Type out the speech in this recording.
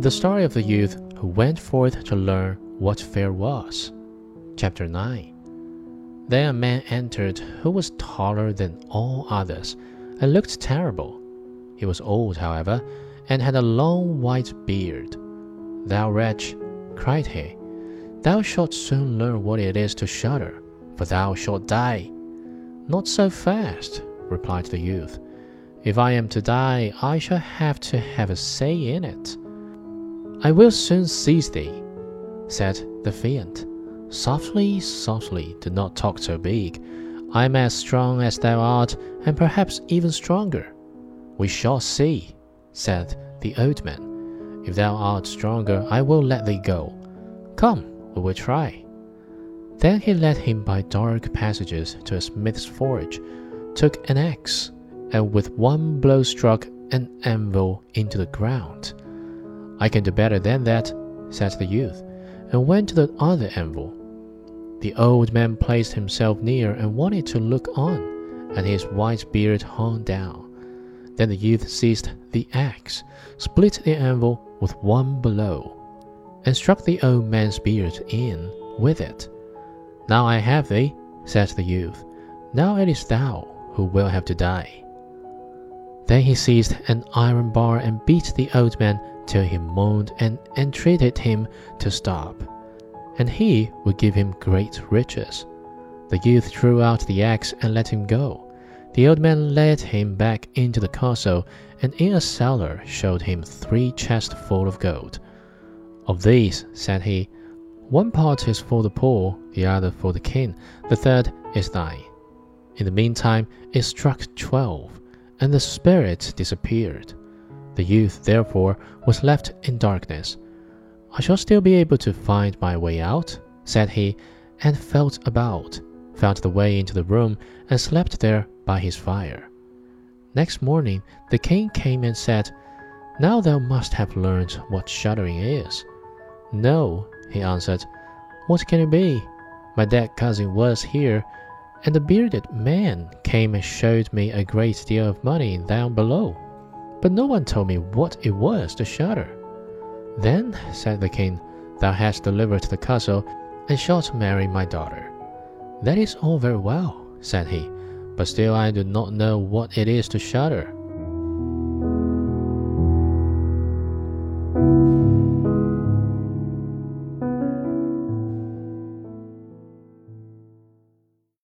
The story of the youth who went forth to learn what fear was. Chapter 9 Then a man entered who was taller than all others and looked terrible. He was old, however, and had a long white beard. Thou wretch, cried he, thou shalt soon learn what it is to shudder, for thou shalt die. Not so fast, replied the youth. If I am to die, I shall have to have a say in it. I will soon seize thee, said the fiend. Softly, softly, do not talk so big. I am as strong as thou art, and perhaps even stronger. We shall see, said the old man. If thou art stronger, I will let thee go. Come, we will try. Then he led him by dark passages to a smith's forge, took an axe, and with one blow struck an anvil into the ground. I can do better than that, said the youth, and went to the other anvil. The old man placed himself near and wanted to look on, and his white beard hung down. Then the youth seized the axe, split the anvil with one blow, and struck the old man's beard in with it. Now I have thee, said the youth. Now it is thou who will have to die. Then he seized an iron bar and beat the old man till he moaned and entreated him to stop, and he would give him great riches. The youth threw out the axe and let him go. The old man led him back into the castle, and in a cellar showed him three chests full of gold. Of these, said he, one part is for the poor, the other for the king, the third is thine. In the meantime, it struck twelve and the spirit disappeared. The youth, therefore, was left in darkness. I shall still be able to find my way out, said he, and felt about, found the way into the room, and slept there by his fire. Next morning, the king came and said, Now thou must have learned what shuddering is. No, he answered. What can it be? My dead cousin was here and the bearded man came and showed me a great deal of money down below. But no one told me what it was to shudder. Then, said the king, thou hast delivered the castle, and shalt marry my daughter. That is all very well, said he, but still I do not know what it is to shudder.